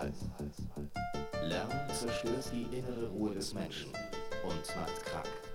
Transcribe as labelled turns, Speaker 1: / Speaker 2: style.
Speaker 1: und. Lärm zerstört die innere Ruhe des Menschen und macht krank.